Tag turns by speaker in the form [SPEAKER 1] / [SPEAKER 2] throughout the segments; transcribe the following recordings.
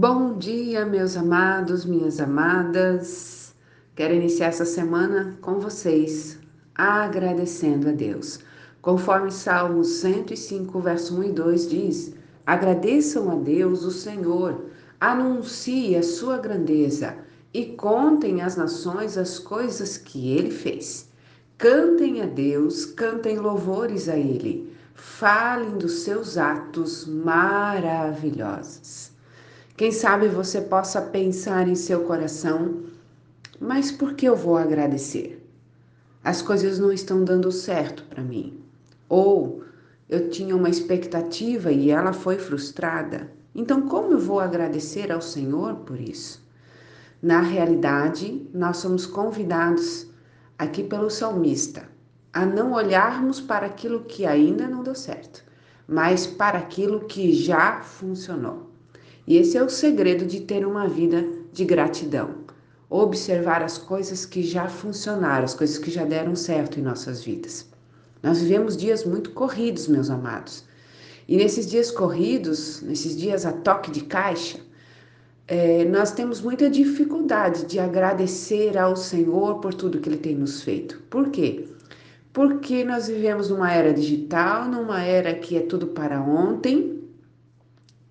[SPEAKER 1] Bom dia, meus amados, minhas amadas. Quero iniciar essa semana com vocês, agradecendo a Deus. Conforme Salmos 105, verso 1 e 2 diz: Agradeçam a Deus, o Senhor, anuncie a sua grandeza e contem às nações as coisas que ele fez. Cantem a Deus, cantem louvores a ele, falem dos seus atos maravilhosos. Quem sabe você possa pensar em seu coração, mas por que eu vou agradecer? As coisas não estão dando certo para mim. Ou eu tinha uma expectativa e ela foi frustrada. Então, como eu vou agradecer ao Senhor por isso? Na realidade, nós somos convidados aqui pelo salmista a não olharmos para aquilo que ainda não deu certo, mas para aquilo que já funcionou. E esse é o segredo de ter uma vida de gratidão. Observar as coisas que já funcionaram, as coisas que já deram certo em nossas vidas. Nós vivemos dias muito corridos, meus amados. E nesses dias corridos, nesses dias a toque de caixa, é, nós temos muita dificuldade de agradecer ao Senhor por tudo que Ele tem nos feito. Por quê? Porque nós vivemos numa era digital, numa era que é tudo para ontem,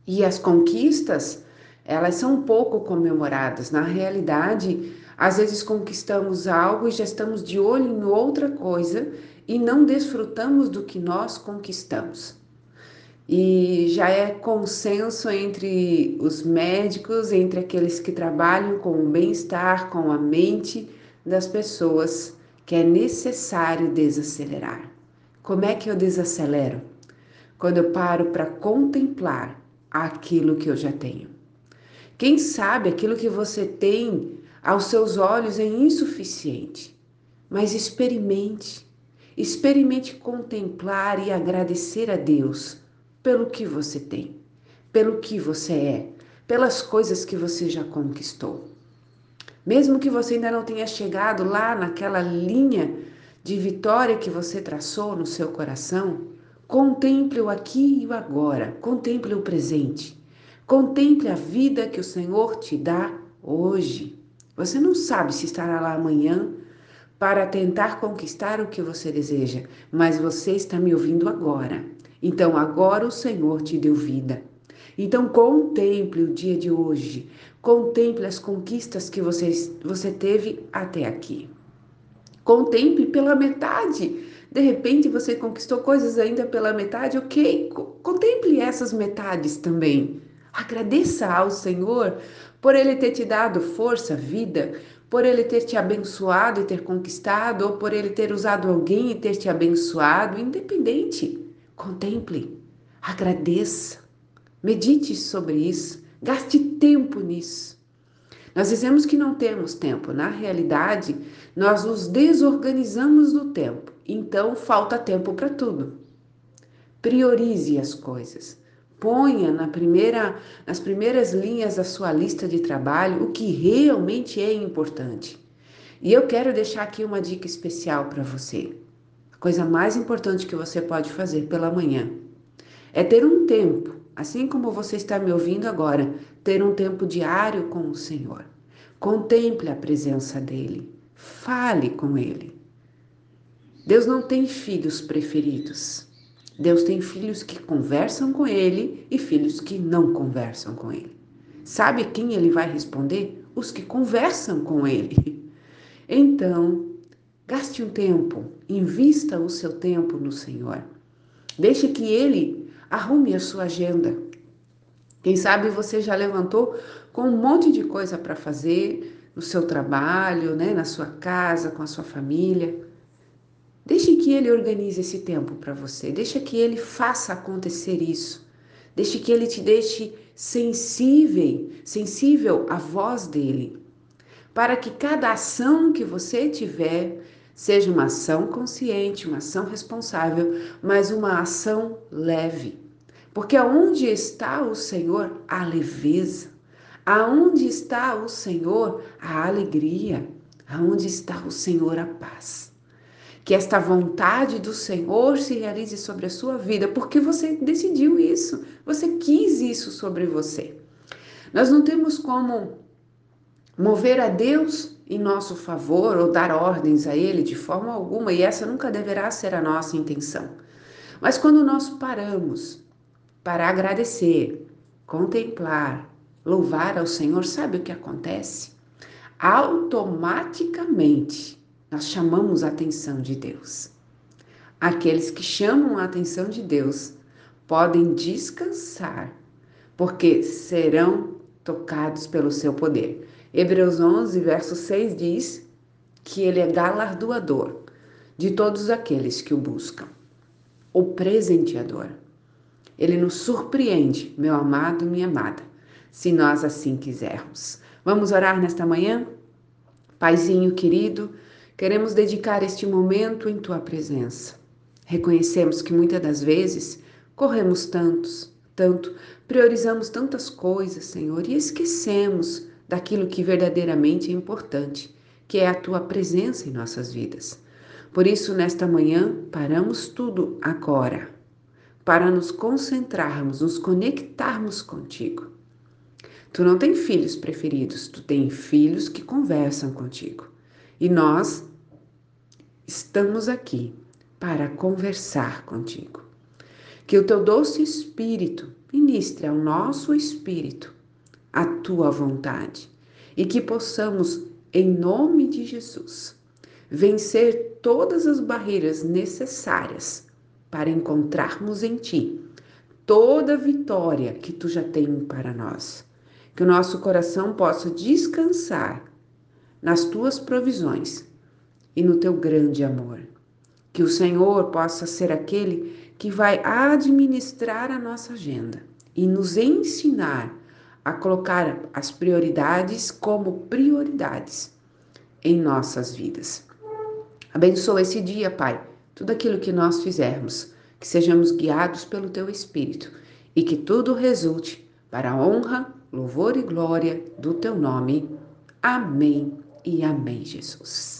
[SPEAKER 1] e as conquistas, elas são pouco comemoradas. Na realidade, às vezes conquistamos algo e já estamos de olho em outra coisa e não desfrutamos do que nós conquistamos. E já é consenso entre os médicos, entre aqueles que trabalham com o bem-estar, com a mente das pessoas, que é necessário desacelerar. Como é que eu desacelero? Quando eu paro para contemplar aquilo que eu já tenho. Quem sabe aquilo que você tem aos seus olhos é insuficiente, mas experimente, experimente contemplar e agradecer a Deus pelo que você tem, pelo que você é, pelas coisas que você já conquistou. Mesmo que você ainda não tenha chegado lá naquela linha de vitória que você traçou no seu coração, Contemple o aqui e o agora, contemple o presente. Contemple a vida que o Senhor te dá hoje. Você não sabe se estará lá amanhã para tentar conquistar o que você deseja, mas você está me ouvindo agora. Então, agora o Senhor te deu vida. Então, contemple o dia de hoje, contemple as conquistas que você, você teve até aqui. Contemple pela metade de repente você conquistou coisas ainda pela metade, ok? Contemple essas metades também. Agradeça ao Senhor por Ele ter te dado força, vida, por Ele ter te abençoado e ter conquistado, ou por Ele ter usado alguém e ter te abençoado, independente. Contemple, agradeça, medite sobre isso, gaste tempo nisso. Nós dizemos que não temos tempo. Na realidade, nós nos desorganizamos do tempo. Então, falta tempo para tudo. Priorize as coisas. Ponha na primeira, nas primeiras linhas da sua lista de trabalho o que realmente é importante. E eu quero deixar aqui uma dica especial para você. A coisa mais importante que você pode fazer pela manhã é ter um tempo assim como você está me ouvindo agora, ter um tempo diário com o Senhor. Contemple a presença dele, fale com ele. Deus não tem filhos preferidos. Deus tem filhos que conversam com ele e filhos que não conversam com ele. Sabe quem ele vai responder? Os que conversam com ele. Então, gaste um tempo, invista o seu tempo no Senhor. Deixe que ele Arrume a sua agenda. Quem sabe você já levantou com um monte de coisa para fazer no seu trabalho, né, na sua casa, com a sua família. Deixe que ele organize esse tempo para você. Deixe que ele faça acontecer isso. Deixe que ele te deixe sensível, sensível à voz dele, para que cada ação que você tiver Seja uma ação consciente, uma ação responsável, mas uma ação leve. Porque aonde está o Senhor, a leveza. Aonde está o Senhor, a alegria. Aonde está o Senhor, a paz. Que esta vontade do Senhor se realize sobre a sua vida, porque você decidiu isso, você quis isso sobre você. Nós não temos como mover a Deus em nosso favor ou dar ordens a Ele de forma alguma, e essa nunca deverá ser a nossa intenção. Mas quando nós paramos para agradecer, contemplar, louvar ao Senhor, sabe o que acontece? Automaticamente nós chamamos a atenção de Deus. Aqueles que chamam a atenção de Deus podem descansar, porque serão tocados pelo seu poder. Hebreus 11, verso 6 diz que ele é galardoador de todos aqueles que o buscam, o presenteador. Ele nos surpreende, meu amado, minha amada, se nós assim quisermos. Vamos orar nesta manhã? Paizinho querido, queremos dedicar este momento em tua presença. Reconhecemos que muitas das vezes corremos tantos, tanto, priorizamos tantas coisas, Senhor, e esquecemos daquilo que verdadeiramente é importante, que é a tua presença em nossas vidas. Por isso, nesta manhã, paramos tudo agora, para nos concentrarmos, nos conectarmos contigo. Tu não tens filhos preferidos, tu tens filhos que conversam contigo. E nós estamos aqui para conversar contigo. Que o teu doce espírito ministre ao nosso espírito a tua vontade e que possamos, em nome de Jesus, vencer todas as barreiras necessárias para encontrarmos em Ti toda a vitória que Tu já tens para nós. Que o nosso coração possa descansar nas Tuas provisões e no Teu grande amor. Que o Senhor possa ser aquele que vai administrar a nossa agenda e nos ensinar a colocar as prioridades como prioridades em nossas vidas. Abençoa esse dia, Pai, tudo aquilo que nós fizermos, que sejamos guiados pelo Teu Espírito e que tudo resulte para a honra, louvor e glória do Teu nome. Amém e amém, Jesus.